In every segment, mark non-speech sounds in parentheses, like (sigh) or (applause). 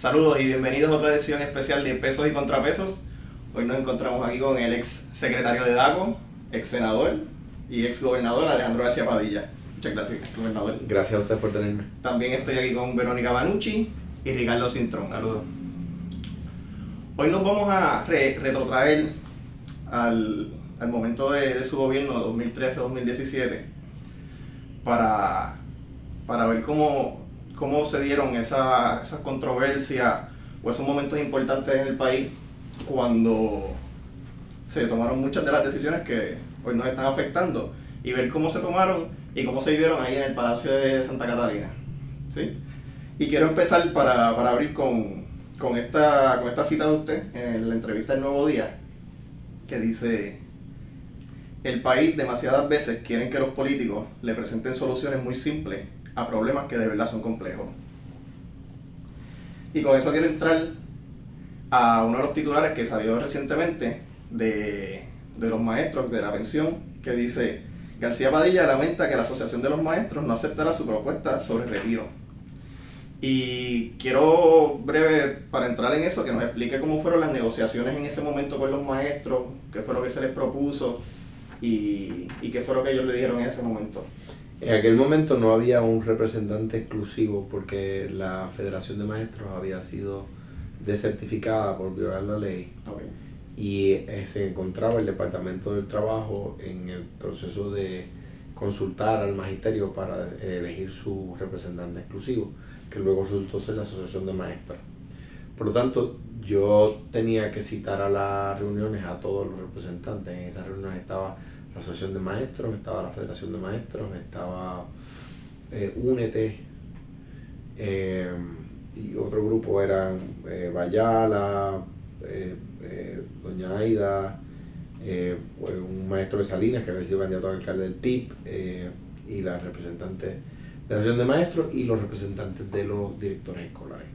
Saludos y bienvenidos a otra edición especial de Pesos y Contrapesos. Hoy nos encontramos aquí con el ex secretario de DACO, ex senador y ex gobernador Alejandro García Padilla. Muchas gracias, gobernador. Gracias a usted por tenerme. También estoy aquí con Verónica Banucci y Ricardo Cintrón. Saludos. Hoy nos vamos a re- retrotraer al, al momento de, de su gobierno, 2013-2017, para, para ver cómo, cómo se dieron esa- esas controversias o esos momentos importantes en el país cuando se tomaron muchas de las decisiones que hoy nos están afectando y ver cómo se tomaron y cómo se vivieron ahí en el Palacio de Santa Catalina. ¿sí? Y quiero empezar para, para abrir con, con, esta, con esta cita de usted en la entrevista del Nuevo Día, que dice, el país demasiadas veces quieren que los políticos le presenten soluciones muy simples a problemas que de verdad son complejos. Y con eso quiero entrar a uno de los titulares que salió recientemente de, de los maestros de la pensión, que dice, García Padilla lamenta que la Asociación de los Maestros no aceptará su propuesta sobre retiro. Y quiero breve, para entrar en eso, que nos explique cómo fueron las negociaciones en ese momento con los maestros, qué fue lo que se les propuso y, y qué fue lo que ellos le dijeron en ese momento. En aquel momento no había un representante exclusivo porque la Federación de Maestros había sido desertificada por violar la ley Ok. y eh, se encontraba el Departamento del Trabajo en el proceso de consultar al magisterio para eh, elegir su representante exclusivo, que luego resultó ser la Asociación de Maestros. Por lo tanto, yo tenía que citar a las reuniones a todos los representantes. En esas reuniones estaba la Asociación de Maestros, estaba la Federación de Maestros, estaba eh, Únete, eh, y otro grupo eran eh, Bayala, eh, Doña Aida, un maestro de Salinas que había sido candidato a alcalde del eh, y la representante de la Asociación de Maestros y los representantes de los directores escolares.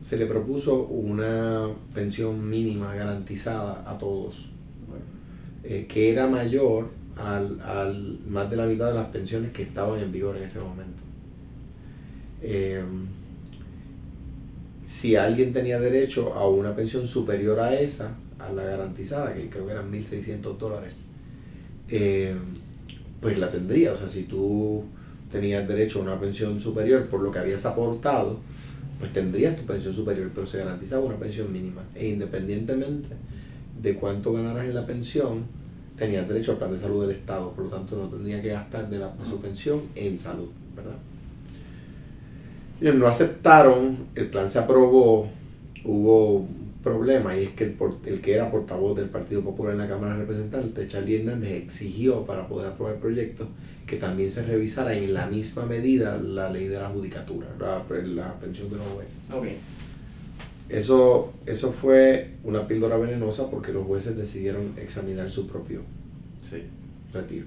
Se le propuso una pensión mínima garantizada a todos, eh, que era mayor al, al más de la mitad de las pensiones que estaban en vigor en ese momento. Eh, si alguien tenía derecho a una pensión superior a esa, a la garantizada, que creo que eran 1.600 dólares, eh, pues la tendría. O sea, si tú tenías derecho a una pensión superior por lo que habías aportado, pues tendrías tu pensión superior, pero se garantizaba una pensión mínima. E independientemente de cuánto ganaras en la pensión, tenías derecho al plan de salud del Estado, por lo tanto no tendría que gastar de, la, de su pensión en salud, ¿verdad? Ellos no aceptaron, el plan se aprobó, hubo un problema y es que el, el que era portavoz del Partido Popular en la Cámara de Representantes, Charlie Hernández, exigió para poder aprobar el proyecto que también se revisara en la misma medida la ley de la judicatura, la, la pensión de los jueces. ok. Eso, eso fue una píldora venenosa porque los jueces decidieron examinar su propio Sí. retiro.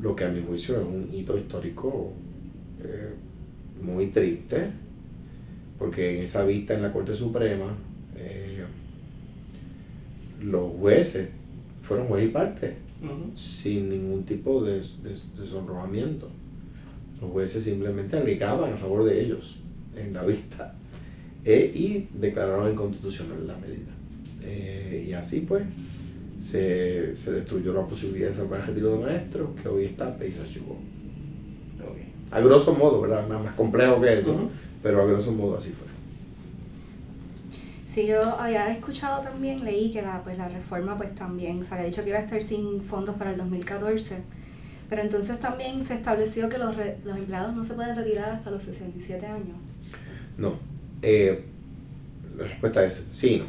Lo que a mi juicio es un hito histórico eh, muy triste, porque en esa vista en la Corte Suprema, eh, los jueces fueron juez y parte, sin ningún tipo de, de. Los jueces simplemente aplicaban a favor de ellos en la vista eh, y declararon inconstitucional la medida. Eh, y así pues se, se destruyó la posibilidad de salvar el retiro de maestros que hoy está Paisa Chubó. Ok. A grosso modo, ¿verdad? Más, más complejo que eso, Ujú. pero a grosso modo así fue. Sí, yo había escuchado también, leí que la, pues, la reforma pues también se había dicho que iba a estar sin fondos para el 2014, pero entonces también se estableció que los, re- los empleados no se pueden retirar hasta los 67 años. No. Eh, la respuesta es sí no.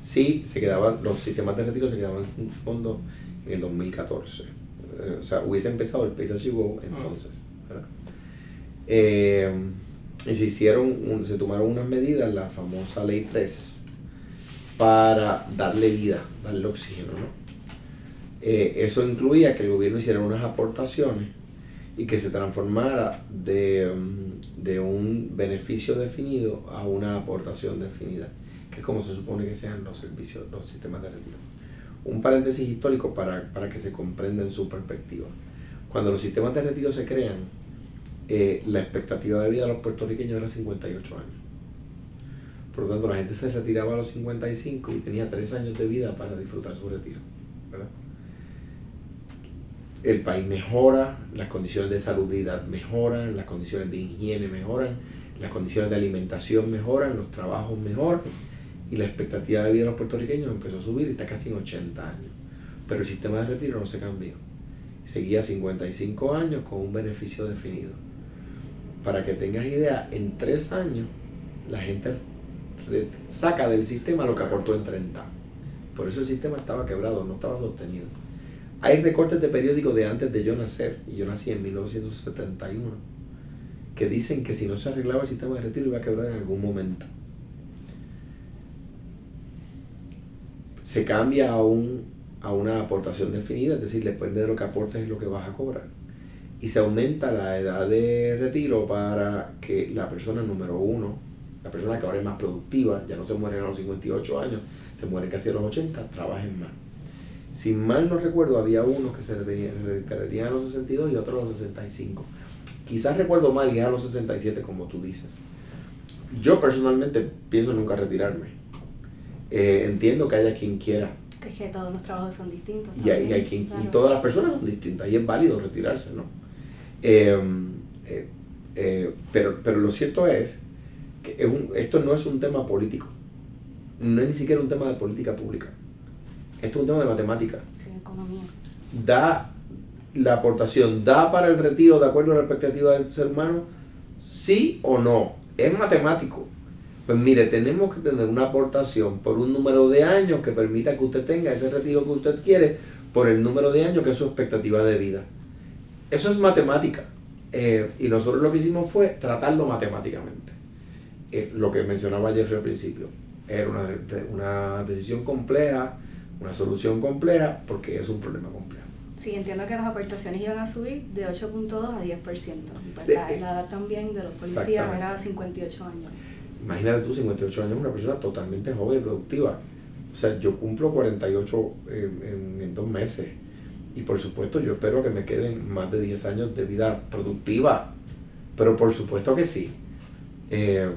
Sí, se quedaban, los sistemas de retiro se quedaban sin fondos en el 2014. Eh, o sea, hubiese empezado el Paisa Go entonces. ¿verdad? Eh, y se hicieron, un- se tomaron unas medidas, la famosa ley 3, para darle vida, darle oxígeno, ¿no? Eh, eso incluía que el gobierno hiciera unas aportaciones y que se transformara de, mm, de un beneficio definido a una aportación definida, que es como se supone que sean los servicios, los sistemas de retiro. Un paréntesis histórico para, para que se comprenda en su perspectiva. Cuando los sistemas de retiro se crean, eh, la expectativa de vida de los puertorriqueños era 58 años. Por lo tanto, la gente se retiraba a los 55 y tenía 3 años de vida para disfrutar su retiro. El país mejora, las condiciones de salubridad mejoran, las condiciones de higiene mejoran, las condiciones de alimentación mejoran, los trabajos mejoran y la expectativa de vida de los puertorriqueños empezó a subir y está casi en 80 años. Pero el sistema de retiro no se cambió. Seguía 55 años con un beneficio definido. Para que tengas idea, en 3 años la gente saca del sistema lo que aportó en 30. Por eso el sistema estaba quebrado, no estaba sostenido. Hay recortes de periódicos de antes de yo nacer, y yo nací en 1971, que dicen que si no se arreglaba el sistema de retiro iba a quebrar en algún momento. Se cambia a, un, a una aportación definida, es decir, depende de lo que aportes es lo que vas a cobrar. Y se aumenta la edad de retiro para que la persona número uno la persona que ahora es más productiva, ya no se mueren a los 58 años, se mueren casi a los 80, trabajen más. Si mal no recuerdo, había unos que se retirarían a los 62 y otros a los 65. Quizás recuerdo mal y a los 67, como tú dices. Yo personalmente pienso nunca retirarme. Eh, entiendo que haya quien quiera. Que, que todos los trabajos son distintos. Y, hay, hay quien, y todas las personas son distintas y es válido retirarse, ¿no? Em, eh, eh, pero, pero lo cierto es esto no es un tema político, no es ni siquiera un tema de política pública, esto es un tema de matemática. economía. Da la aportación, da para el retiro de acuerdo a la expectativa del ser humano, sí o no, es matemático. Pues mire, tenemos que tener una aportación por un número de años que permita que usted tenga ese retiro que usted quiere por el número de años que es su expectativa de vida. Eso es matemática. Eh, y nosotros lo que hicimos fue tratarlo matemáticamente. Eh, lo que mencionaba Jeffrey al principio. Era una, una decisión compleja, una solución compleja, porque es un problema complejo. Sí, entiendo que las aportaciones iban a subir de 8.2 a 10%. Y pues la, edad también de los policías era 58 años. Imagínate tú, 58 años, una persona totalmente joven y productiva. O sea, yo cumplo 48 en, en, dos meses. Y por supuesto, yo espero que me queden más de 10 años de vida productiva. Pero por supuesto que sí. Eh,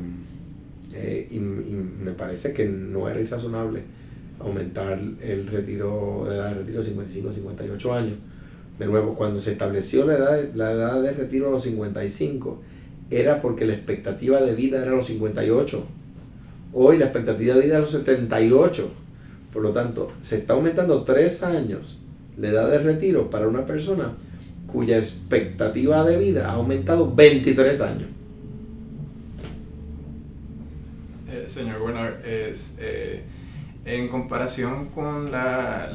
eh, y, me parece que no era irrazonable aumentar el retiro de edad de retiro a 55 a 58 años. De nuevo, cuando se estableció la edad, la edad de retiro a los 55, era porque la expectativa de vida era a los 58. Hoy la expectativa de vida es a los 78. Por lo tanto, se está aumentando 3 años la edad de retiro para una persona cuya expectativa de vida ha aumentado 23 años. señor Bernard, es eh, en comparación con la,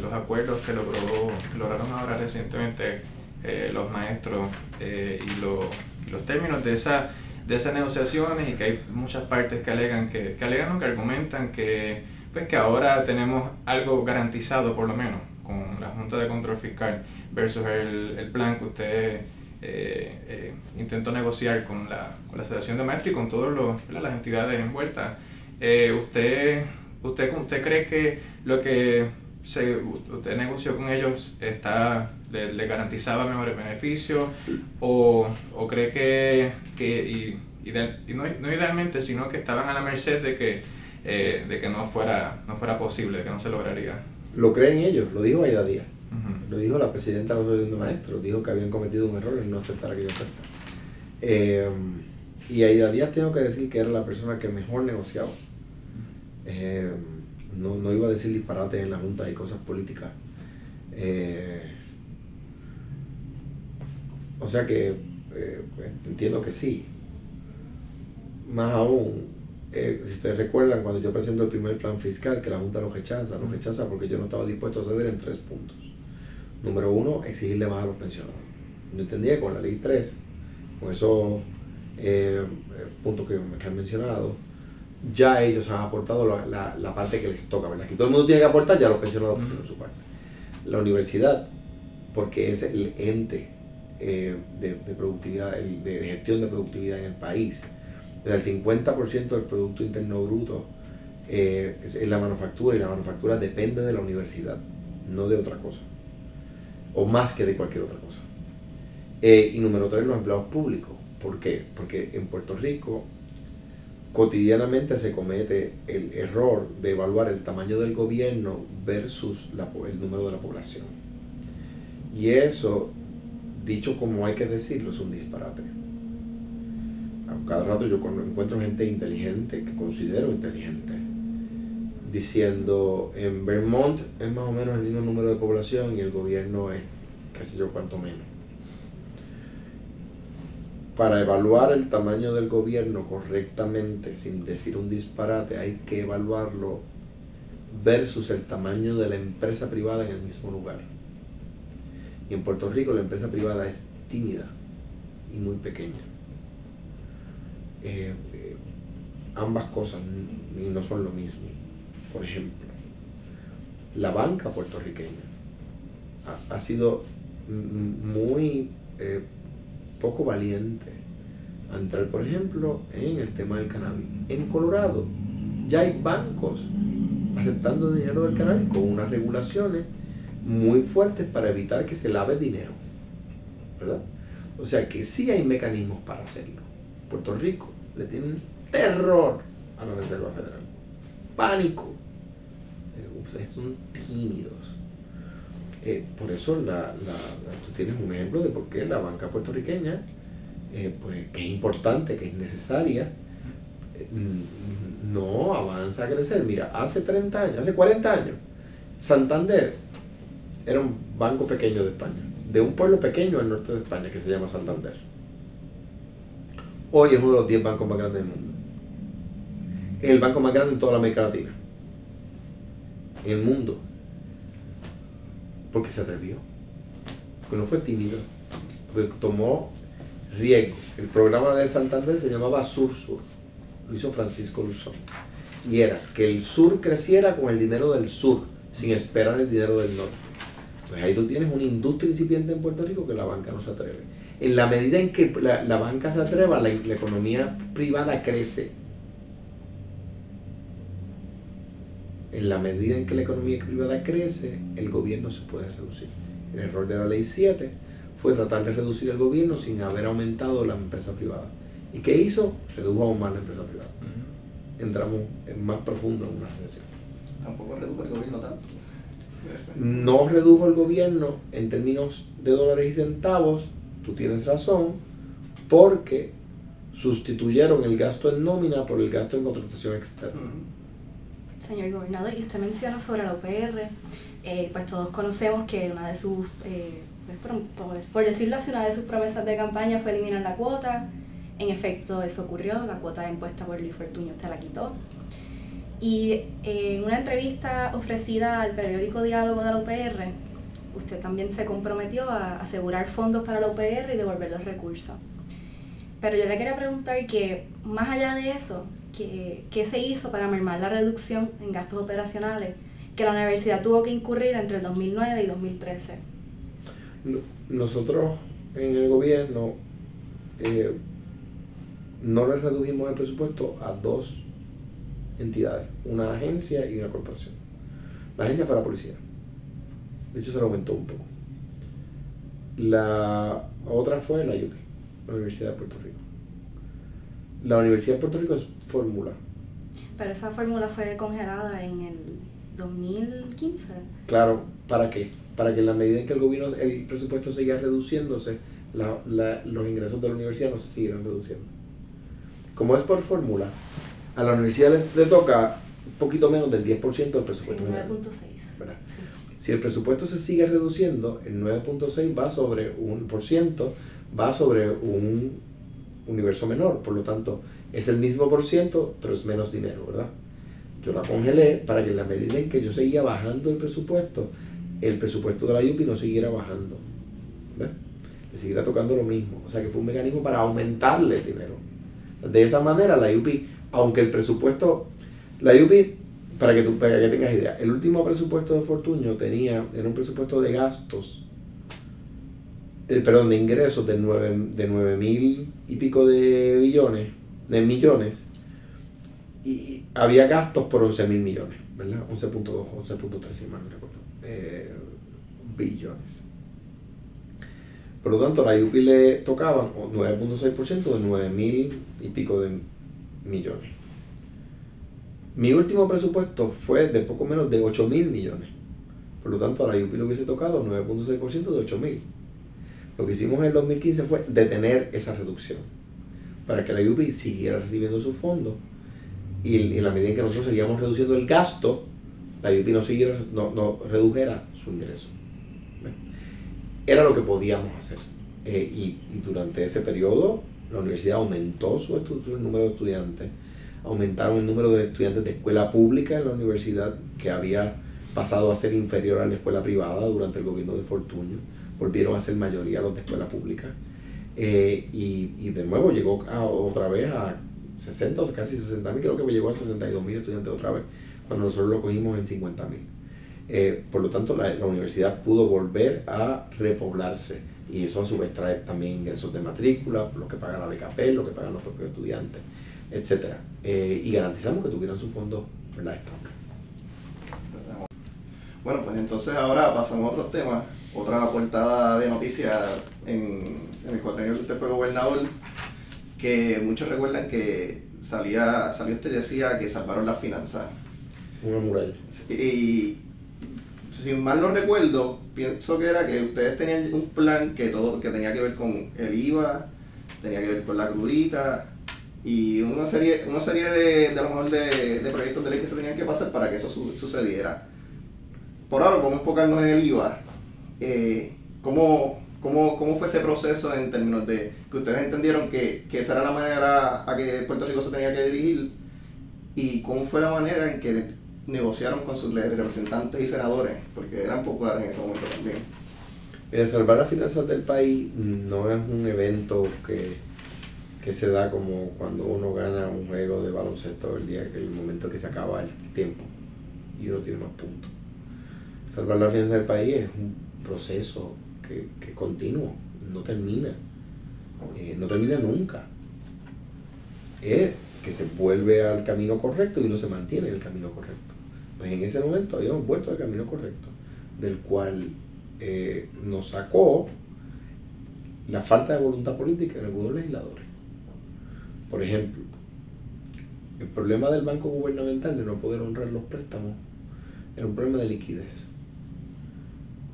los acuerdos que, logró, lograron ahora recientemente eh, los maestros eh, y los términos de, esa, de esas negociaciones y que hay muchas partes que alegan, que, que alegan o que argumentan que, pues, que ahora tenemos algo garantizado por lo menos con la Junta de Control Fiscal versus el, el plan que usted eh, eh, intentó negociar con la, con la Asociación de Maestros y con todas las entidades envueltas. Eh, usted, usted, ¿Usted cree que lo que se, usted negoció con ellos está, le, garantizaba mejores beneficios? ¿O, o cree que, que y, y, no, no, idealmente, sino que estaban a la merced de que, eh, de que no, fuera, no fuera posible, que no se lograría? Lo creen ellos, lo dijo Aida Díaz. Lo dijo la presidenta de la de Maestros, dijo que habían cometido un error en no aceptar aquella oferta. Eh, y a Díaz tengo que decir que era la persona que mejor negociaba. Eh, no, no, iba a decir disparates en la Junta y cosas políticas. Eh, o sea que entiendo que sí. Más aún, si ustedes recuerdan, cuando yo presento el primer plan fiscal, que la Junta lo rechaza, lo rechaza porque yo no estaba dispuesto a ceder en tres puntos. Número uno, exigirle más a los pensionados. Yo entendía que con la ley 3, con esos eh, puntos que, que, han mencionado, ya ellos han aportado la, la, parte que les toca, ¿verdad? Que todo el mundo tiene que aportar, ya los pensionados pusieron su parte. La universidad, porque es el ente eh, de, de, productividad, de, gestión de productividad en el país. El 50% del Producto Interno Bruto eh, es la manufactura y la manufactura depende de la universidad, no de otra cosa o más que de cualquier otra cosa. Eh, y número tres, los empleados públicos. ¿Por qué? Porque en Puerto Rico cotidianamente se comete el error de evaluar el tamaño del gobierno versus la, el número de la población. Y eso, dicho como hay que decirlo, es un disparate. A cada rato yo encuentro gente inteligente, que considero inteligente, diciendo en Vermont es más o menos el mismo número de población y el gobierno es qué sé yo cuánto menos. Para evaluar el tamaño del gobierno correctamente, sin decir un disparate, hay que evaluarlo versus el tamaño de la empresa privada en el mismo lugar. Y en Puerto Rico la empresa privada es tímida y muy pequeña. Eh, eh, ambas cosas no son lo mismo. Por ejemplo, la banca puertorriqueña ha, sido muy eh, poco valiente a entrar, por ejemplo, en el tema del cannabis. En Colorado ya hay bancos aceptando dinero del cannabis con unas regulaciones muy fuertes para evitar que se lave dinero. ¿Verdad? O sea que sí hay mecanismos para hacerlo. Puerto Rico le tienen terror a la Reserva Federal. Pánico. Eh, son tímidos. Eh, por eso la, tú tienes un ejemplo de por qué la banca puertorriqueña, eh, pues, que es importante, que es necesaria, no avanza a crecer. Mira, hace 30 años, hace 40 años, Santander era un banco pequeño de España, de un pueblo pequeño al norte de España que se llama Santander. Hoy es uno de los 10 bancos más grandes del mundo. Es el banco más grande en toda la América Latina. En el mundo. Porque se atrevió. Porque no fue tímido. Porque tomó riesgo. El programa de Santander se llamaba Sur Sur. Lo hizo Francisco Luzón. Y era que el sur creciera con el dinero del sur, sin esperar el dinero del norte. Pues ahí tú tienes una industria incipiente en Puerto Rico que la banca no se atreve. En la medida en que la, banca se atreva, la, la economía privada crece. En la medida en que la economía privada crece, el gobierno se puede reducir. El error de la ley 7 fue tratar de reducir el gobierno sin haber aumentado la empresa privada. ¿Y qué hizo? Redujo aún más la empresa privada. Entramos en más profundo en una recesión. Tampoco redujo el gobierno tanto. No redujo el gobierno en términos de dólares y centavos, tú tienes razón, porque sustituyeron el gasto en nómina por el gasto en contratación externa. Señor gobernador, y usted menciona sobre la UPR, eh, pues todos conocemos que una de sus, eh, pues, por, decirlo así, una de sus promesas de campaña fue eliminar la cuota. En efecto, eso ocurrió, la cuota impuesta por Luis Fortuño usted la quitó. Y eh, en una entrevista ofrecida al periódico Diálogo de la UPR, usted también se comprometió a asegurar fondos para la UPR y devolver los recursos. Pero yo le quería preguntar que, más allá de eso, ¿qué, se hizo para mermar la reducción en gastos operacionales que la universidad tuvo que incurrir entre el 2009 y 2013? Nosotros en el gobierno eh, no le redujimos el presupuesto a dos entidades, una agencia y una corporación. La agencia fue la policía. De hecho, se lo aumentó un poco. La otra fue la UPI, la Universidad de Puerto Rico. La Universidad de Puerto Rico es fórmula. Pero esa fórmula fue congelada en el 2015. Claro, ¿para qué? Para que en la medida en que el gobierno, el presupuesto siga reduciéndose, los ingresos de la universidad no se siguieran reduciendo. Como es por fórmula, a la universidad le, toca un poquito menos del 10% del presupuesto. Sí, 9.6. Si el presupuesto se sigue reduciendo, el 9.6 va sobre un por ciento, va sobre un universo menor. Por lo tanto, es el mismo por ciento, pero es menos dinero, ¿verdad? Yo la congelé para que en la medida en que yo seguía bajando el presupuesto, el presupuesto de la IUPI no siguiera bajando. ¿Ves? Le siguiera tocando lo mismo. O sea que fue un mecanismo para aumentarle el dinero. De esa manera la IUPI, aunque el presupuesto, la IUPI, para que, tú, para que tengas idea, el último presupuesto de Fortuño tenía, era un presupuesto de gastos eh, perdón, de ingresos de 9, de mil y pico de billones, de millones, y había gastos por 11 mil millones, ¿verdad? 11.2, 11.3, si mal no recuerdo, eh, billones. Por lo tanto, a la IUPI le tocaban 9.6% de 9 mil y pico de millones. Mi último presupuesto fue de poco menos de 8 mil millones. Por lo tanto, a la UPI le hubiese tocado 9.6% de 8 mil. Lo que hicimos en el 2015 fue detener esa reducción para que la UPI siguiera recibiendo sus fondos y en la medida en que nosotros seguíamos reduciendo el gasto, la UPI no, siguiera, no, no redujera su ingreso. Era lo que podíamos hacer. Eh, y, y, durante ese periodo la universidad aumentó su el número de estudiantes, aumentaron el número de estudiantes de escuela pública en la universidad que había pasado a ser inferior a la escuela privada durante el gobierno de Fortuño, volvieron a ser mayoría los de escuela pública. Eh, y, y, de nuevo llegó a, otra vez a 60 o casi 60 mil, creo que llegó a 62 mil estudiantes otra vez, cuando nosotros lo cogimos en 50 mil. Eh, por lo tanto, la, la, universidad pudo volver a repoblarse y eso a su vez trae también ingresos de matrícula, lo que paga la BKP, lo que pagan los propios estudiantes, etc. Eh, y garantizamos que tuvieran su fondo ¿verdad? estable. Bueno, pues entonces ahora pasamos a otros temas. Otra portada de noticias en, en el cuatrienio que usted fue gobernador, que muchos recuerdan que salía, salió usted y decía que salvaron las finanzas. Una muralla. Y si mal no recuerdo, pienso que era que ustedes tenían un plan que todo que tenía que ver con el IVA, tenía que ver con la crudita y una serie, una serie de, de a lo mejor de, de, proyectos de ley que se tenían que pasar para que eso su, sucediera. Por ahora vamos a enfocarnos en el IVA. Eh, ¿cómo, cómo, ¿Cómo fue ese proceso en términos de que ustedes entendieron que, que esa era la manera a que Puerto Rico se tenía que dirigir? ¿Y cómo fue la manera en que negociaron con sus representantes y senadores, porque eran populares en ese momento también. El salvar las finanzas del país no es un evento que, que, se da como cuando uno gana un juego de baloncesto el día que el momento que se acaba el tiempo y uno tiene más puntos. Salvar las finanzas del país es un proceso que, que continuo, no termina, eh, no termina nunca. Es que se vuelve al camino correcto y uno se mantiene en el camino correcto. Pues en ese momento habíamos vuelto al camino correcto, del cual eh, nos sacó la falta de voluntad política en algunos legisladores. Por ejemplo, el problema del banco gubernamental de no poder honrar los préstamos era un problema de liquidez.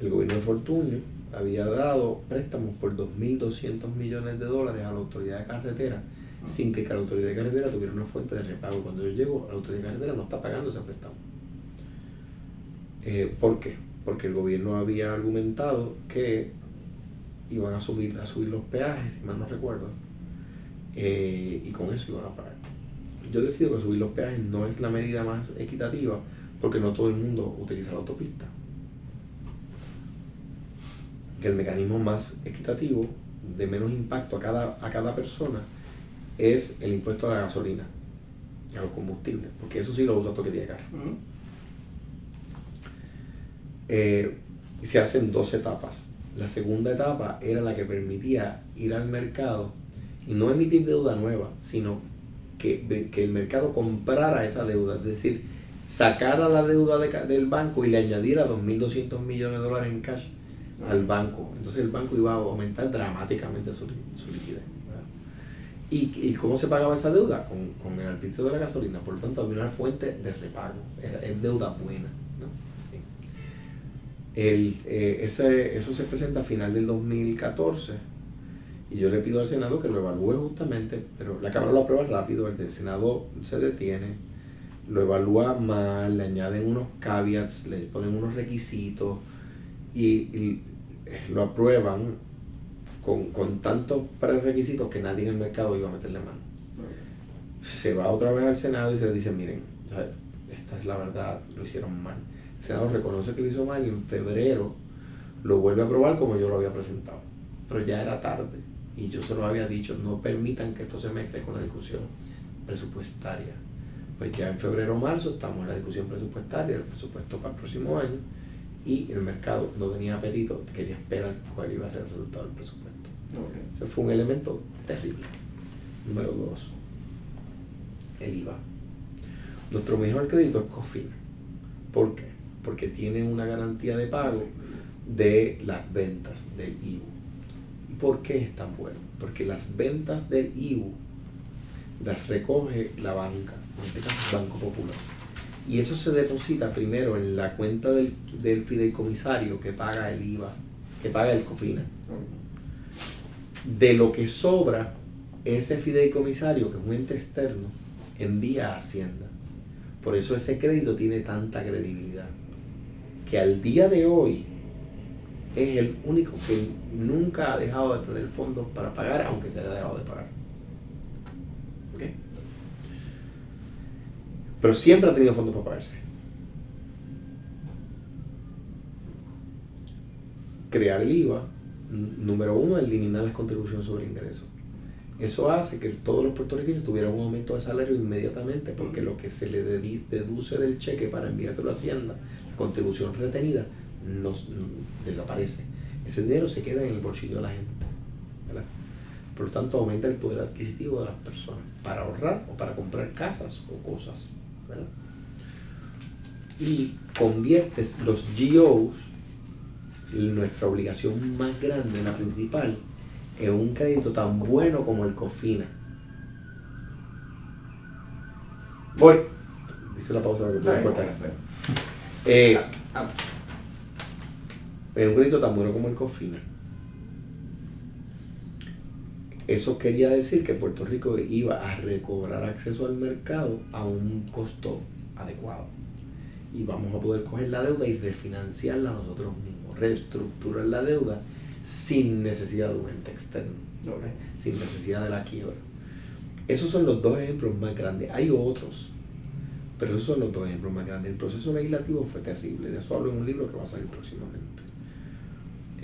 El gobierno de Fortunio había dado préstamos por 2.200 millones de dólares a la autoridad de carretera sin que la autoridad de carretera tuviera una fuente de repago. Cuando yo llego, la autoridad de carretera no está pagando ese préstamo. Eh, ¿Por qué? Porque el gobierno había argumentado que iban a subir, a subir los peajes, si mal no recuerdo, eh, y con eso iban a pagar. Yo decido que subir los peajes no es la medida más equitativa porque no todo el mundo utiliza la autopista. Que el mecanismo más equitativo, de menos impacto a cada, a cada persona, es el impuesto a la gasolina, a los combustibles, porque eso sí lo usa todo que tiene carro. Eh, se hacen dos etapas. La segunda etapa era la que permitía ir al mercado y no emitir deuda nueva, sino que, que el mercado comprara esa deuda, es decir, sacara la deuda del banco y le añadiera 2.200 millones de dólares en cash al banco. Entonces el banco iba a aumentar dramáticamente su, su liquidez. ¿Y, ¿Y, cómo se pagaba esa deuda? Con, con el arbitrio de la gasolina. Por lo tanto, había una fuente de repago. es deuda buena. El, eh, ese, eso se presenta a final del 2014 y yo le pido al Senado que lo evalúe justamente, pero la Cámara lo aprueba rápido, el del Senado se detiene, lo evalúa mal, le añaden unos caveats, le ponen unos requisitos y, lo aprueban con, con tantos prerequisitos que nadie en el mercado iba a meterle mano. Se va otra vez al Senado y se le dice, miren, esta es la verdad, lo hicieron mal el Senado reconoce que lo hizo mal y en febrero lo vuelve a aprobar como yo lo había presentado. Pero ya era tarde y yo se lo había dicho, no permitan que esto se mezcle con la discusión presupuestaria. Pues ya en febrero o marzo estamos en la discusión presupuestaria, el presupuesto para el próximo año y el mercado no tenía apetito, quería esperar cuál iba a ser el resultado del presupuesto. Ese fue un elemento terrible. Número dos, el IVA. Nuestro mejor crédito es COFIN. ¿Por qué? porque tiene una garantía de pago de las ventas del IBU. ¿Y por qué es tan bueno? Porque las ventas del IBU las recoge la banca, en este caso Banco Popular. Y eso se deposita primero en la cuenta del, del fideicomisario que paga el IVA, que paga el COFINA. De lo que sobra, ese fideicomisario, que es un ente externo, envía a Hacienda. Por eso ese crédito tiene tanta credibilidad. Que al día de hoy es el único que nunca ha dejado de tener fondos para pagar, aunque se haya dejado de pagar. Pero siempre ha tenido fondos para pagarse. Crear el IVA, número uno, eliminar las contribuciones sobre ingresos. Eso hace que todos los puertorriqueños tuvieran un aumento de salario inmediatamente, porque lo que se le deduce del cheque para enviárselo a Hacienda, la contribución retenida, desaparece. Ese dinero se queda en el bolsillo de la gente. Por lo tanto, aumenta el poder adquisitivo de las personas para ahorrar o para comprar casas o cosas. ¿Verdad? Y conviertes los GOs, nuestra obligación más grande, la principal, en un crédito tan bueno como el COFINA. Voy. Dice la pausa para que pueda cortar. Eh, en un crédito tan bueno como el COFINA. Eso quería decir que Puerto Rico iba a recobrar acceso al mercado a un costo adecuado. Y vamos a poder coger la deuda y refinanciarla nosotros mismos, reestructurar la deuda sin necesidad de un ente externo, sin necesidad de la quiebra. Esos son los dos ejemplos más grandes. Hay otros, pero esos son los dos ejemplos más grandes. El proceso legislativo fue terrible. De eso hablo en un libro que va a salir próximamente.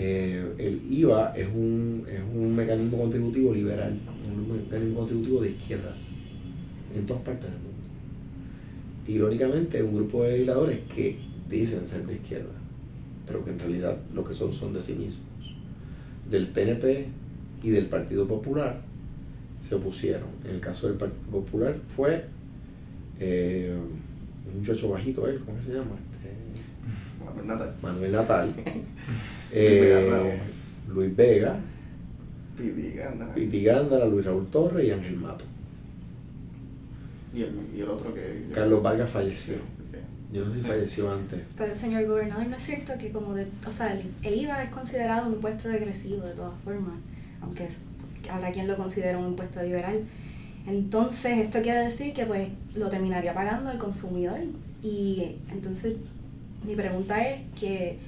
Eh, el IVA es un, es un mecanismo contributivo liberal, un mecanismo contributivo de izquierdas en todas partes del mundo. Irónicamente, un grupo de legisladores que dicen ser de izquierda, pero que en realidad lo que son son de sí mismos, del PNP y del Partido Popular, se opusieron. En el caso del Partido Popular fue eh, un muchacho bajito, él, ¿cómo se llama? Este, pues nada. Manuel Natal, (laughs) eh. Luis Vega, gana. Piti Gándara, Luis Raúl Torres y Ángel Mato. Y el, y el otro que. Carlos Vargas falleció. Yo no sé si falleció antes. Pero señor gobernador, ¿no es cierto que como de, o sea, el, el IVA es considerado un impuesto regresivo de todas formas, aunque es- habrá quien lo considera un impuesto liberal? Entonces, esto quiere decir que pues lo terminaría pagando el consumidor. Y entonces, mi pregunta es que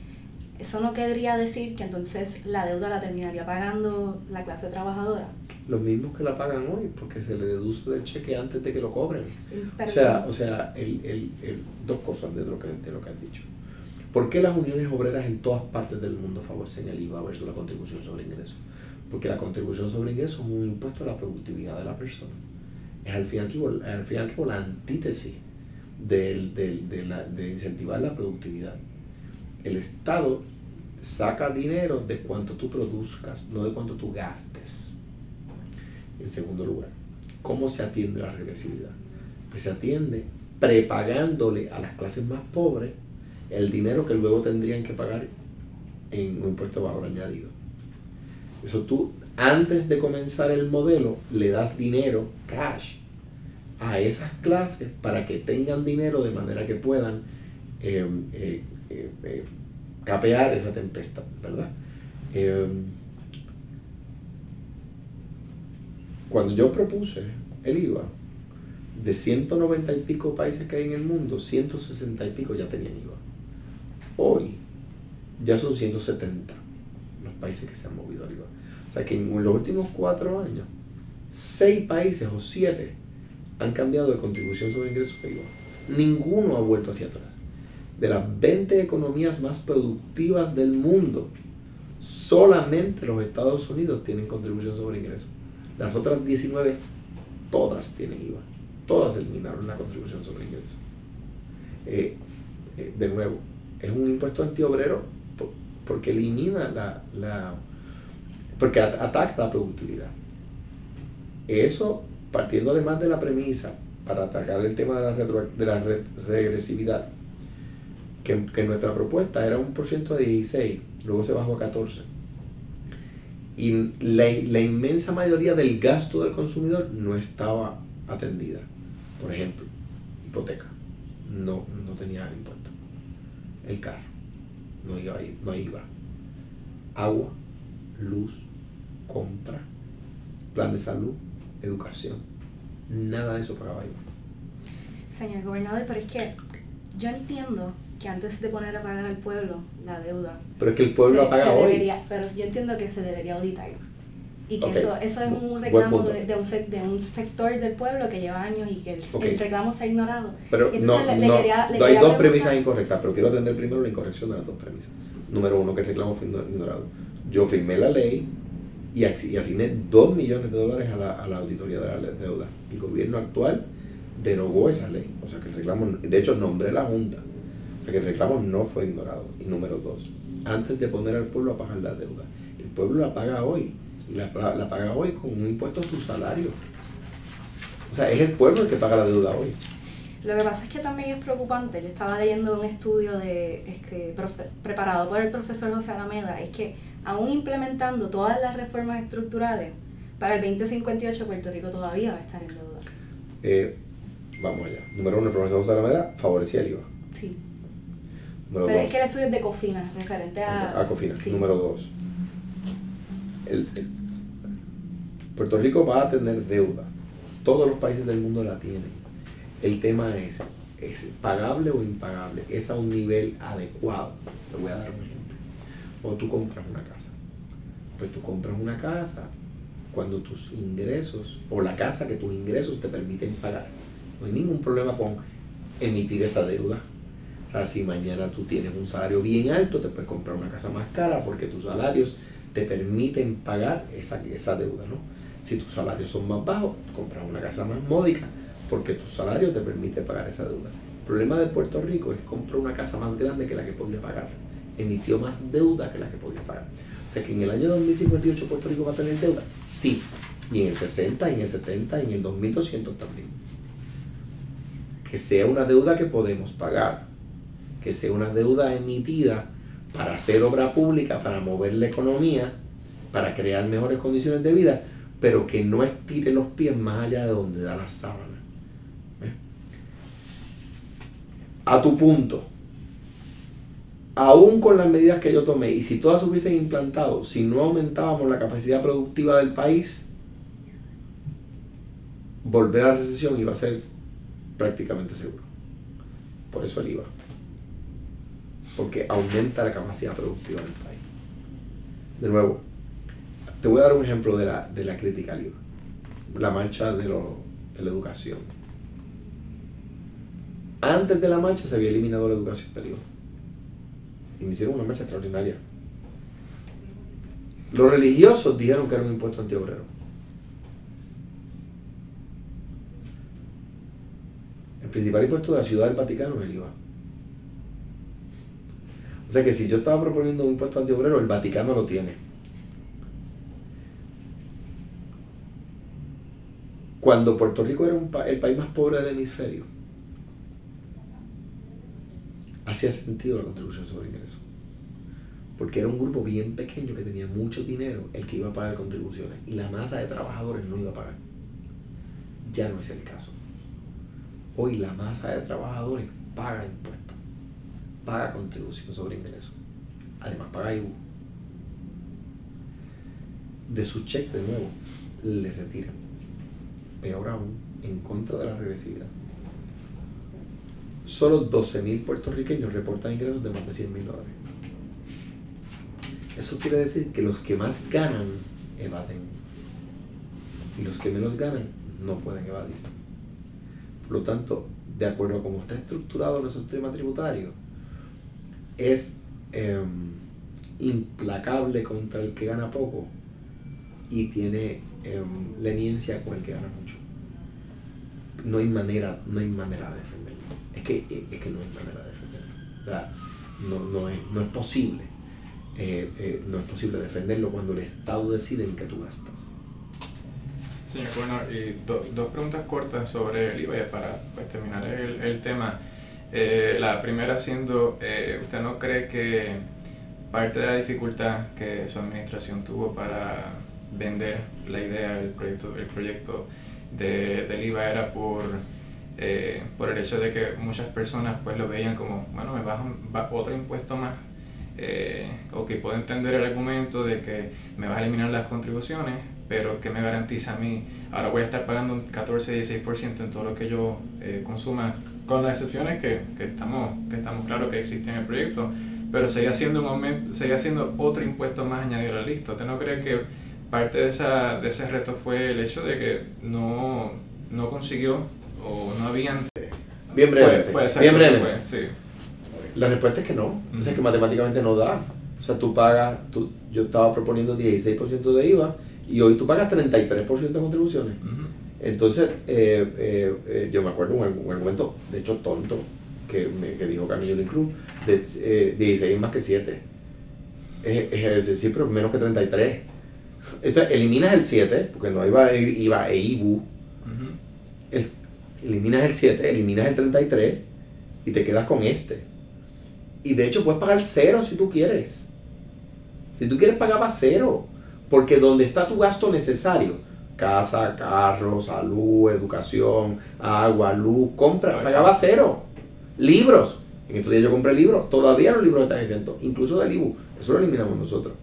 eso no querría decir que entonces la deuda la terminaría pagando la clase trabajadora. Los mismos que la pagan hoy, porque se le deduce del cheque antes de que lo cobren. Pero- o sea, o sea el, el, el- dos cosas de lo, que, de lo que has dicho. ¿Por qué las uniones obreras en todas partes del mundo favorecen el IVA versus la contribución sobre ingresos? Porque la contribución sobre ingresos es un impuesto a la productividad de la persona. Es al fin y al cabo, al fin y al cabo la antítesis del- del- de, la- de incentivar la productividad. El Estado saca dinero de cuánto tú produzcas, no de cuánto tú gastes. En segundo lugar, ¿cómo se atiende la regresividad? Pues se atiende prepagándole a las clases más pobres el dinero que luego tendrían que pagar en un impuesto de valor añadido. Eso tú, antes de comenzar el modelo, le das dinero, cash, a esas clases para que tengan dinero de manera que puedan eh, eh, eh, eh, capear esa tempestad, ¿verdad? Eh, cuando yo propuse el IVA, de 190 y pico países que hay en el mundo, 160 y pico ya tenían IVA. Hoy ya son 170 los países que se han movido al IVA. O sea que en los últimos cuatro años, seis países o siete han cambiado de contribución sobre ingresos a IVA. Ninguno ha vuelto hacia atrás. De las 20 economías más productivas del mundo, solamente los Estados Unidos tienen contribución sobre ingresos. Las otras 19, todas tienen IVA. Todas eliminaron la contribución sobre ingresos. Eh, eh, de nuevo, es un impuesto antiobrero por- porque elimina la, la porque at- ataca la productividad. Eso, partiendo además de la premisa para atacar el tema de la, retro- de la re- regresividad, que, nuestra propuesta era un por ciento de 16, luego se bajó a 14. Y la, la inmensa mayoría del gasto del consumidor no estaba atendida. Por ejemplo, hipoteca, no, no tenía impuesto. El carro, no iba, no iba. Agua, luz, compra, plan de salud, educación. Nada de eso pagaba IVA. Señor gobernador, pero es que yo entiendo que antes de poner a pagar al pueblo la deuda. Pero es que el pueblo la paga hoy. pero yo entiendo que se debería auditar. Y que eso, eso es un reclamo de, de, un, de, un, sector del pueblo que lleva años y que el, reclamo se ha ignorado. Pero no, le, no, quería, le hay dos premisas incorrectas, pero quiero atender primero la incorrección de las dos premisas. Número uno, que el reclamo fue ignorado. Yo firmé la ley y, asigné 2 millones de dólares a la, a la auditoría de la deuda. El gobierno actual derogó esa ley. O sea que el reclamo, de hecho nombré la Junta, porque el reclamo no fue ignorado. Y número dos, antes de poner al pueblo a pagar la deuda, el pueblo la paga hoy. Y la, la paga hoy con un impuesto a su salario. O sea, es el pueblo el que paga la deuda hoy. Lo que pasa es que también es preocupante. Yo estaba leyendo un estudio de, es que, preparado por el profesor José Alameda. Es que aún implementando todas las reformas estructurales, para el 2058 Puerto Rico todavía va a estar en deuda. Eh, vamos allá. Número uno, el profesor José Alameda favorecía el IVA. Sí. Pero es que el estudio es de COFINA, referente a... A COFINA. Número dos. Puerto Rico va a tener deuda. Todos los países del mundo la tienen. El tema es, ¿es pagable o impagable? ¿Es a un nivel adecuado? Te voy a dar un ejemplo. Cuando tú compras una casa, pues tú compras una casa cuando tus ingresos, o la casa que tus ingresos te permiten pagar. No hay ningún problema con emitir esa deuda. Si mañana tú tienes un salario bien alto, te puedes comprar una casa más cara porque tus salarios te permiten pagar esa, esa deuda, ¿no? Si tus salarios son más bajos, compras una casa más módica porque tu salario te permite pagar esa deuda. El problema de Puerto Rico es que compró una casa más grande que la que podía pagar. Emitió más deuda que la que podía pagar. O sea que en el año 2058 Puerto Rico va a tener deuda. Sí. Y en el 60, y en el 70, y en el 2200 también. Que sea una deuda que podemos pagar. Que sea una deuda emitida para hacer obra pública, para mover la economía, para crear mejores condiciones de vida, pero que no estire los pies más allá de donde da la sábana. A tu punto, aún con las medidas que yo tomé, y si todas hubiesen implantado, si no aumentábamos la capacidad productiva del país, volver a la recesión iba a ser prácticamente seguro. Por eso el IVA porque aumenta la capacidad productiva del país. De nuevo, te voy a dar un ejemplo de la, de la crítica IVA. La marcha de, la educación. Antes de la marcha se había eliminado la educación del IVA. Y me hicieron una marcha extraordinaria. Los religiosos dijeron que era un impuesto antiobrero. El principal impuesto de la ciudad del Vaticano es el IVA. O sea que si yo estaba proponiendo un impuesto antiobrero, el Vaticano lo tiene. Cuando Puerto Rico era el país más pobre del hemisferio, hacía sentido la contribución sobre ingresos. Porque era un grupo bien pequeño que tenía mucho dinero el que iba a pagar contribuciones y la masa de trabajadores no iba a pagar. Ya no es el caso. Hoy la masa de trabajadores paga impuestos paga contribución sobre ingreso. Además paga IVU. De su cheque de nuevo le retiran. Peor aún, en contra de la regresividad. Solo 12.000 puertorriqueños reportan ingresos de más de 100 mil dólares. Eso quiere decir que los que más ganan evaden. Y los que menos ganan no pueden evadir. Por lo tanto, de acuerdo a cómo está estructurado nuestro sistema tributario, es em, implacable contra el que gana poco y tiene em, leniencia con el que gana mucho. No hay manera, no hay manera de defenderlo. Es que, es que no hay manera de defenderlo. No, no, es, no es posible. Eh, eh, no es posible defenderlo cuando el Estado decide en que tú gastas. Sí, bueno, y dos preguntas cortas sobre el IVA para pues, terminar el, el tema. Eh, la primera siendo, eh, ¿usted no cree que parte de la dificultad que su administración tuvo para vender la idea, el proyecto, el proyecto de, del IVA era por, eh, por el hecho de que muchas personas pues lo veían como, bueno, me bajan otro impuesto más. O que puedo entender el argumento de que me vas a eliminar las contribuciones, pero ¿qué me garantiza a mí? Ahora voy a estar pagando un 14-16% en todo lo que yo consuma, con las excepciones que, que, estamos, que estamos claros que existen en el proyecto, pero seguía siendo, un aumento, seguía siendo otro impuesto más añadido a la lista. ¿Usted no cree que parte de, esa, de ese reto fue el hecho de que no, no consiguió o no habían... Bien breve. bien breve. sí. La respuesta es que no. O sea, que matemáticamente no da. O sea, tú pagas, tú, yo estaba proponiendo 16% de IVA y hoy tú pagas 33% de contribuciones. Entonces, eh, eh, eh, yo me acuerdo un, un, argumento, de hecho tonto, que, me, que dijo Camilo Cruz, de 16 más que 7. Es, es decir, pero menos que 33. Entonces, eliminas el 7, porque no iba, iba e IBU. eliminas el 7, eliminas el 33 y te quedas con este. Y de hecho puedes pagar cero si tú quieres. Si tú quieres pagar, cero. Porque donde está tu gasto necesario, casa, carro, salud, educación, agua, luz, compra, pagaba cero. Libros. En estos días yo compré libros. Todavía los libros están exentos. Incluso del IBU. Eso lo eliminamos nosotros.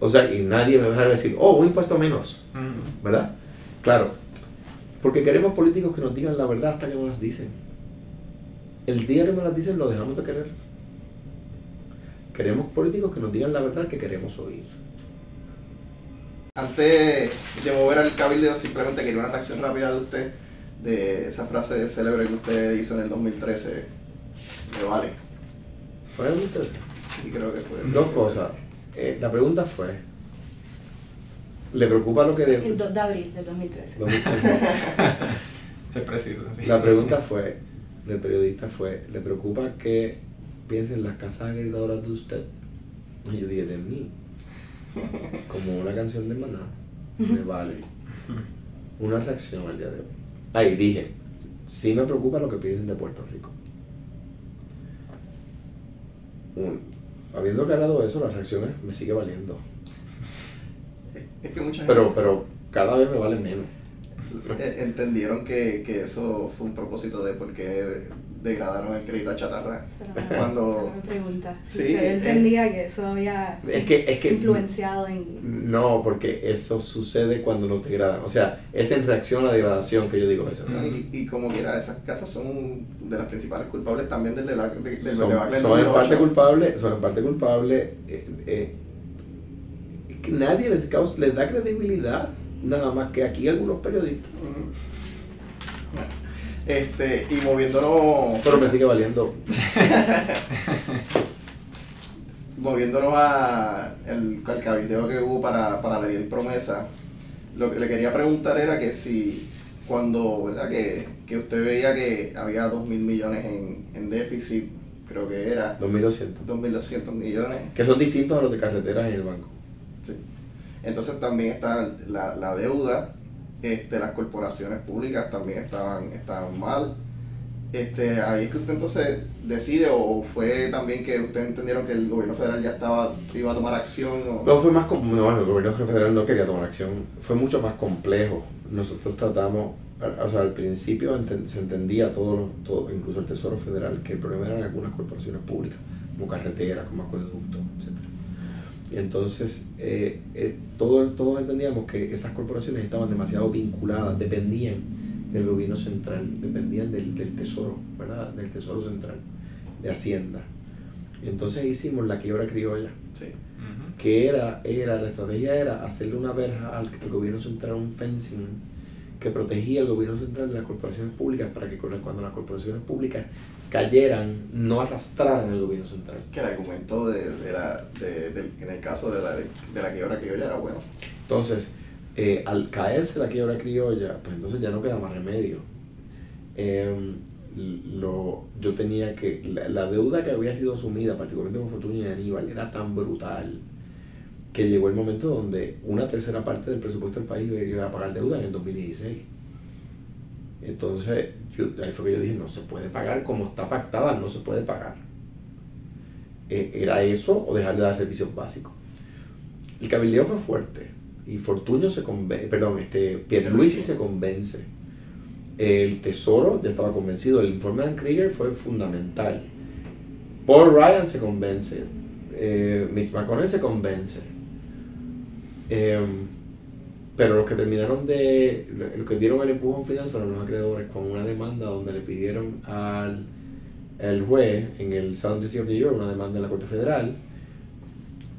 O sea, y nadie me va a decir, oh, un impuesto menos. Mm. ¿Verdad? Claro. Porque queremos políticos que nos digan la verdad hasta que nos las dicen. El día que nos las dicen lo dejamos de querer. Queremos políticos que nos digan la verdad que queremos oír. Antes de mover al cabildo, simplemente quería una reacción rápida de usted de esa frase célebre que usted hizo en el 2013. Me vale. ¿Fue en el 2013? Sí, creo que fue. Dos cosas. Eh, la pregunta fue, ¿le preocupa lo que... De... El 2 de abril del 2013. (laughs) es preciso. La pregunta fue, del periodista fue, ¿le preocupa que piensen las casas agregadoras de usted? Y yo dije, de mí como una canción de maná, me vale. Una reacción al día de hoy. Ahí dije, sí me preocupa lo que piden de Puerto Rico. habiendo aclarado eso, las reacciones me sigue valiendo. Es que mucha pero, pero cada vez me vale menos. E, entendieron que, que eso fue un propósito de por qué degradaron el crédito a chatarra. cuando me pregunta. Sí, entendía que eso había es que, es que, influenciado en... No, porque eso sucede cuando nos degradan. O sea, es en reacción a la degradación que yo digo eso. Y, y, como quiera, esas casas son de las principales culpables también del, del, del son, son en parte culpables, son en parte culpables. Eh, eh, nadie les, les da credibilidad, nada más que aquí algunos periodistas. Este, y moviéndonos. Pero me sigue valiendo. (laughs) moviéndonos a el, al cabildeo que hubo para, para la promesa, lo que le quería preguntar era que si cuando, ¿verdad? Que, que usted veía que había 2 mil millones en, en déficit, creo que era. 2.200. 2.200 millones. Que son distintos a los de carreteras en el banco. Sí. Entonces también está la, la deuda este, las corporaciones públicas también estaban, estaban mal. Este, ahí es que usted entonces decide o fue también que usted entendieron que el gobierno federal ya estaba iba a tomar acción no fue más no el gobierno federal no quería tomar acción. Fue mucho más complejo. Nosotros tratamos o sea al principio se entendía todo, todo incluso el tesoro federal que el problema eran algunas corporaciones públicas como carreteras como acueductos etcétera entonces, eh, eh, todos, todos entendíamos que esas corporaciones estaban demasiado vinculadas, dependían del gobierno central, dependían del, del tesoro, ¿verdad? Del tesoro central, de Hacienda. Entonces hicimos la quiebra criolla, sí. que era, era, la estrategia era hacerle una verja al, gobierno central, un fencing que protegía al gobierno central de las corporaciones públicas para que cuando las corporaciones públicas cayeran, no arrastraran el gobierno central. Que el argumento de, la, de, en el caso de la, de la quiebra criolla era bueno. Entonces, eh, al caerse la quiebra criolla, pues entonces ya no queda más remedio. Em, lo, yo tenía que, la, deuda que había sido asumida, particularmente con Fortuna y Aníbal, era tan brutal que llegó el momento donde una tercera parte del presupuesto del país iba a pagar deuda en el 2016. Entonces, ahí fue que yo dije, no se puede pagar como está pactada, no se puede pagar. E, ¿Era eso o dejar de dar servicios básicos? El cabildeo fue fuerte, y Fortuño se convence, perdón, este, Pierluisi se convence. El Tesoro ya estaba convencido, el informe de Krieger fue fundamental. Paul Ryan se convence, eh, Mitch McConnell se convence. Em, pero los que terminaron de, los que dieron el empujón final fueron los acreedores con una demanda donde le pidieron al el juez en el Southern District of New York, una demanda en la Corte Federal,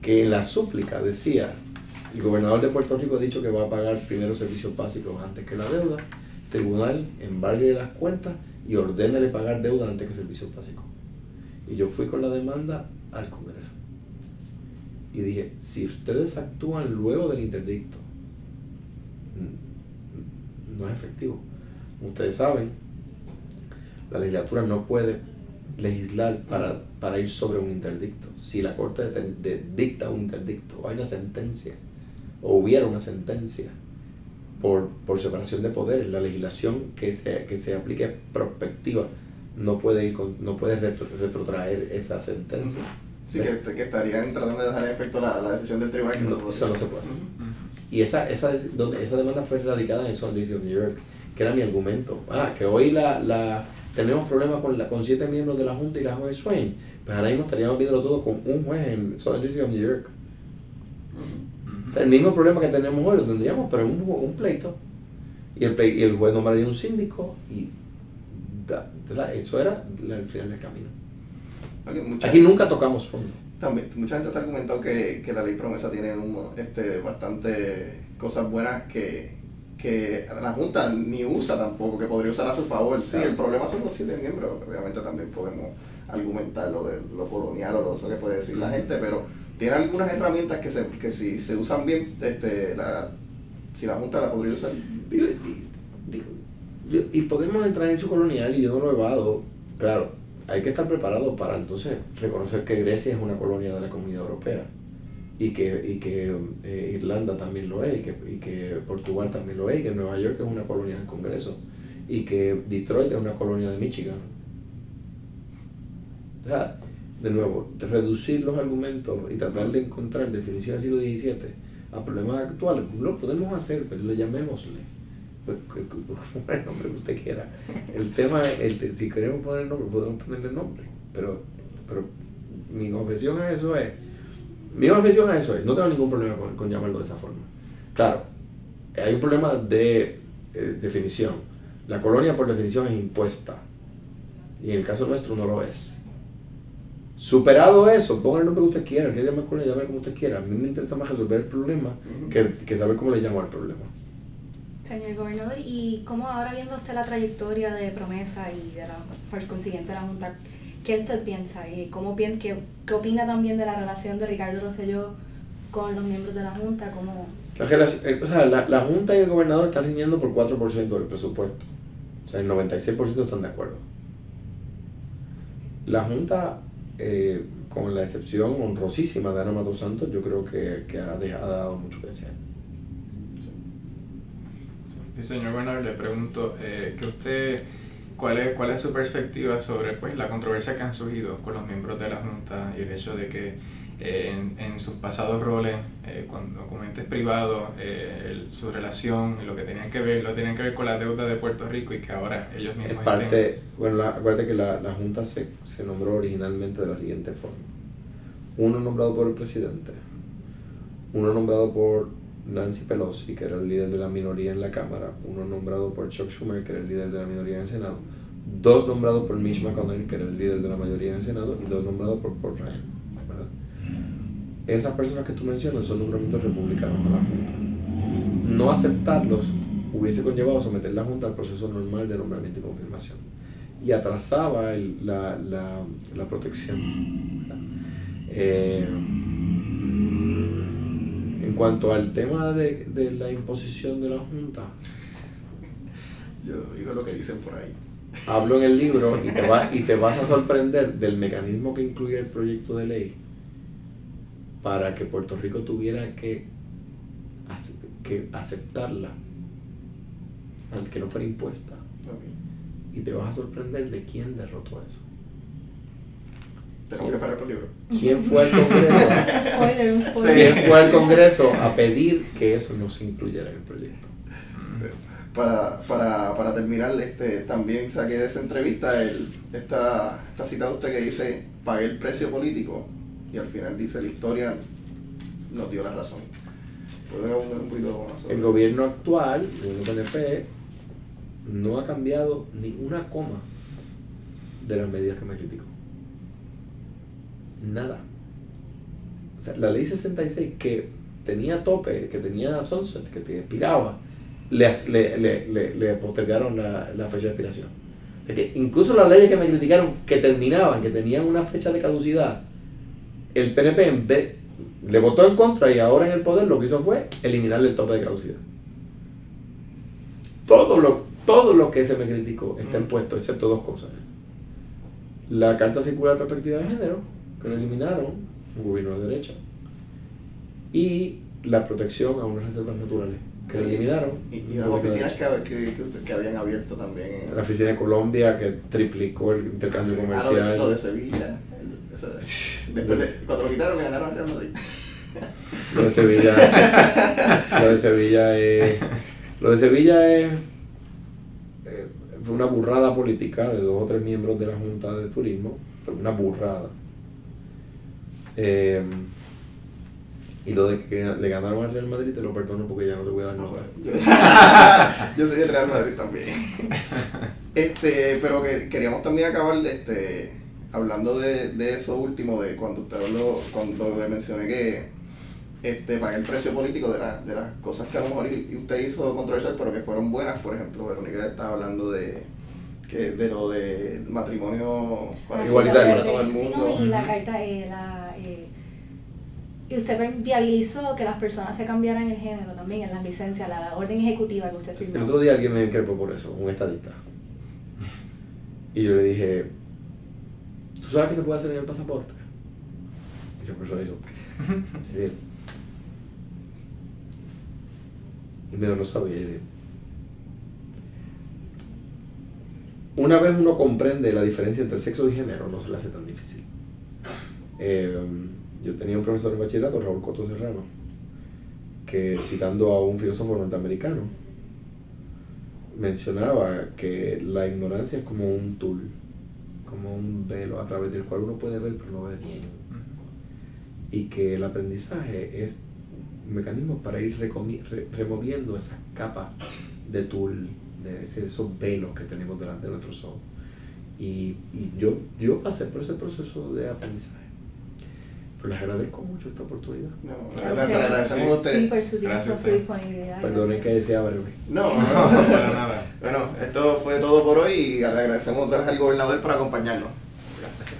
que en la súplica decía, el gobernador de Puerto Rico ha dicho que va a pagar primero servicios básicos antes que la deuda, tribunal embargue las cuentas y ordénale pagar deuda antes que servicios básicos. Y yo fui con la demanda al Congreso. Y dije, si ustedes actúan luego del interdicto, no es efectivo. Ustedes saben, la legislatura no puede legislar para, para ir sobre un interdicto. Si la Corte dicta un interdicto, hay una sentencia, o hubiera una sentencia por, por separación de poderes, la legislación que se, que se aplique prospectiva no puede, ir no puede retrotraer esa sentencia. Sí, que, que, estarían tratando de dejar en efecto la, la decisión del tribunal. Que no, eso no se puede hacer. Y esa, esa, donde, esa demanda fue radicada en el Southern District of New York, que era mi argumento. Ah, que hoy la, la, tenemos problemas con, la, con siete miembros de la Junta y la juez Swain. Pues ahora mismo estaríamos viendo todo con un juez en Southern District of New York. el mismo problema que tenemos hoy lo tendríamos, pero en un, un pleito. Y el, y el juez nombraría un síndico y eso era el final del camino. Aquí nunca tocamos fondo. También, mucha gente se ha argumentado que, que la ley promesa tiene un, este, bastante cosas buenas que, que la Junta ni usa tampoco, que podría usar a su favor. Sí, el problema son los siete miembros, obviamente también podemos argumentar lo de lo colonial o lo que puede decir la gente, pero tiene algunas herramientas que, se, que si se usan bien, este, la, si la Junta la podría usar. y podemos entrar en su colonial y yo no lo he evado, claro, hay que estar preparado para entonces reconocer que Grecia es una colonia de la Comunidad Europea y que, y que eh, Irlanda también lo es, y que, y que Portugal también lo es, y que Nueva York es una colonia del Congreso, y que Detroit es una colonia de Michigan. O sea, de nuevo, reducir los argumentos y tratar de encontrar definiciones del siglo XVII a problemas actuales, lo podemos hacer, pero lo llamémosle. (laughs) El nombre que usted quiera. El tema, el, si queremos poner el nombre, podemos ponerle el nombre. Pero, pero mi objeción a eso es mi objeción a eso es, no tengo ningún problema con, llamarlo de esa forma. Claro, hay un problema de eh, definición. La colonia por definición es impuesta. Y en el caso nuestro no lo es. Superado eso, ponga el nombre que usted quiera, quiere llamar colonia, llame como usted quiera. A mí me interesa más resolver el problema que, que saber cómo le llamo al problema. Señor gobernador, ¿y cómo ahora viendo usted la trayectoria de promesa y de la, por consiguiente la Junta, ¿Qué usted piensa y cómo qué, qué opina también de la relación de Ricardo Rosselló con los miembros de la Junta? ¿Cómo... La, eh, o sea, la, la, Junta y el gobernador están riñendo por 4% del presupuesto. O sea, el 96% están de acuerdo. La Junta, eh, con la excepción honrosísima de Ana Mato Santos, yo creo que, que ha, dado mucho que desear. Y señor Bernard, le pregunto, eh, que usted ¿Cuál es, ¿Cuál es su perspectiva sobre pues, la controversia que han surgido con los miembros de la Junta y el hecho de que eh, en, en, sus pasados roles, eh, con documentos privados, eh, su relación y lo que tenían que ver, lo tenían que ver con la deuda de Puerto Rico y que ahora ellos mismos... Es parte, bueno, la, acuérdate que la, la Junta se, se nombró originalmente de la siguiente forma. Uno nombrado por el presidente, uno nombrado por Nancy Pelosi, que era el líder de la minoría en la Cámara, uno nombrado por Chuck Schumer, que era el líder de la minoría en el Senado, dos nombrados por Mitch McConnell, que era el líder de la mayoría en el Senado, y dos nombrados por Paul Ryan. ¿verdad? Esas personas que tú mencionas son nombramientos republicanos a la Junta. No aceptarlos hubiese conllevado someter la Junta al proceso normal de nombramiento y confirmación. Y atrasaba la, la, la, protección. En cuanto al tema de, de la imposición de la Junta, yo digo lo que dicen por ahí. Hablo en el libro y te, va, y te vas a sorprender del mecanismo que incluye el proyecto de ley para que Puerto Rico tuviera que, que aceptarla, aunque no fuera impuesta. Y te vas a sorprender de quién derrotó eso. Tenemos que esperar por el libro. ¿Quién fue al Congreso? (laughs) spoiler, un spoiler. ¿Quién fue al Congreso a pedir que eso no se incluyera en el proyecto? Para, para, para terminar, este, también saqué de esa entrevista el, esta, esta cita de usted que dice, pagué el precio político y al final dice, la historia nos dio la razón. ¿Puede abundar un poquito más sobre El eso? gobierno actual, el gobierno PNP, no ha cambiado ni una coma de las medidas que me criticó. Nada. O sea, la ley 66 que tenía tope, que tenía sunset, que te expiraba, le, le, le, le, postergaron la, la fecha de expiración. O sea que incluso las leyes que me criticaron que terminaban, que tenían una fecha de caducidad, el PNP en vez, le votó en contra y ahora en el poder lo que hizo fue eliminarle el tope de caducidad. Todo lo, todo lo que se me criticó está impuesto, excepto dos cosas. La Carta Circular de Perspectiva de Género, que lo eliminaron, un gobierno de derecha, y la protección a unas reservas naturales, que lo eliminaron. Y, y las oficinas que, que, que, habían abierto también. La oficina de Colombia, que triplicó el intercambio Ah, de- comercial. lo de Sevilla. el- después de, cuando lo quitaron, le ganaron al Real Madrid. (laughs) Lo de Sevilla. lo de Sevilla es. Lo de Sevilla es. eh, Fue una burrada política de dos o tres miembros de la Junta de Turismo. pero Una burrada. Eh, y lo de que le ganaron al Real Madrid te lo perdono porque ya no te voy a dar nota. (laughs) Yo, yo soy del Real Madrid también. (laughs) Este, pero que queríamos también acabar este, hablando de, de eso último, de cuando usted habló, cuando le mencioné que este, pagué el precio político de, la- de las cosas que a lo mejor usted hizo controversial, pero que fueron buenas. Por ejemplo, Verónica estaba hablando de, que, de lo de matrimonio para, Ah, Igualitario. la para todo el sí, mundo. no, y la carta, eh, la, y usted viabilizó que las personas se cambiaran el género también en las licencias, la orden ejecutiva que usted firmó. El otro día alguien me increpó por eso, un estadista. Y yo le dije, ¿tú sabes qué se puede hacer en el pasaporte? Y esa persona hizo, sí. Y me dijo, no sabía. Y le Una vez uno comprende la diferencia entre sexo y género, no se le hace tan difícil. Eh, yo tenía un profesor de bachillerato, Raúl Coto Serrano, que citando a un filósofo norteamericano, mencionaba que la ignorancia es como un tul, como un velo a través del cual uno puede ver pero no ve bien. Y que el aprendizaje es un mecanismo para ir re- removiendo esas capas de tul, de esos velos que tenemos delante de nuestros ojos. Y, y yo, yo pasé por ese proceso de aprendizaje. Pero les agradezco mucho esta oportunidad. No, usted. agradecemos a usted. Sí, por su tiempo, Gracias su disponibilidad. Perdonen que gracias. decía breve. No, No, para nada. Bueno, esto fue todo por hoy y le agradecemos otra vez al gobernador por acompañarnos. Gracias.